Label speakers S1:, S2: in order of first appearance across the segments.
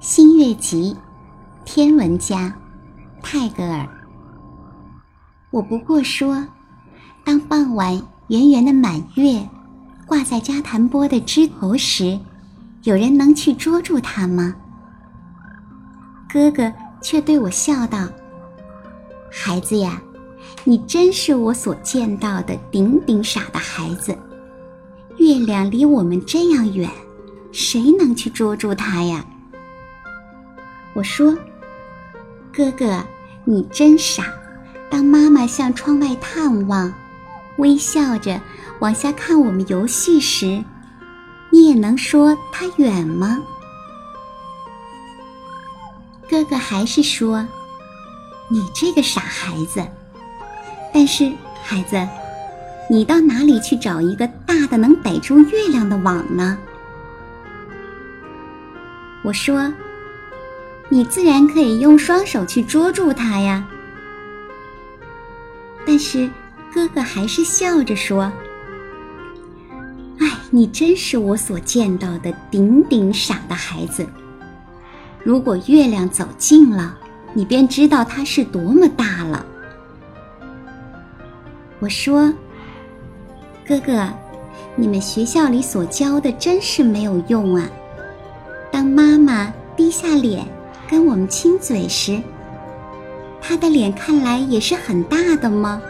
S1: 新月集，天文家，泰戈尔。我不过说，当傍晚圆圆的满月挂在加檀波的枝头时，有人能去捉住它吗？哥哥却对我笑道：“孩子呀，你真是我所见到的顶顶傻的孩子。月亮离我们这样远，谁能去捉住它呀？”我说：“哥哥，你真傻。当妈妈向窗外探望，微笑着往下看我们游戏时，你也能说它远吗？”哥哥还是说：“你这个傻孩子。”但是，孩子，你到哪里去找一个大的能逮住月亮的网呢？我说。你自然可以用双手去捉住它呀。但是哥哥还是笑着说：“哎，你真是我所见到的顶顶傻的孩子。如果月亮走近了，你便知道它是多么大了。”我说：“哥哥，你们学校里所教的真是没有用啊。当妈妈低下脸。”跟我们亲嘴时，他的脸看来也是很大的吗？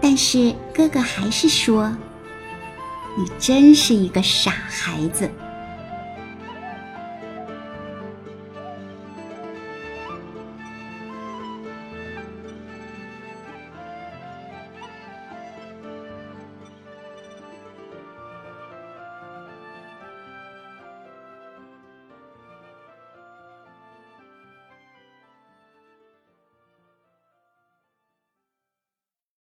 S1: 但是哥哥还是说：“你真是一个傻孩子。”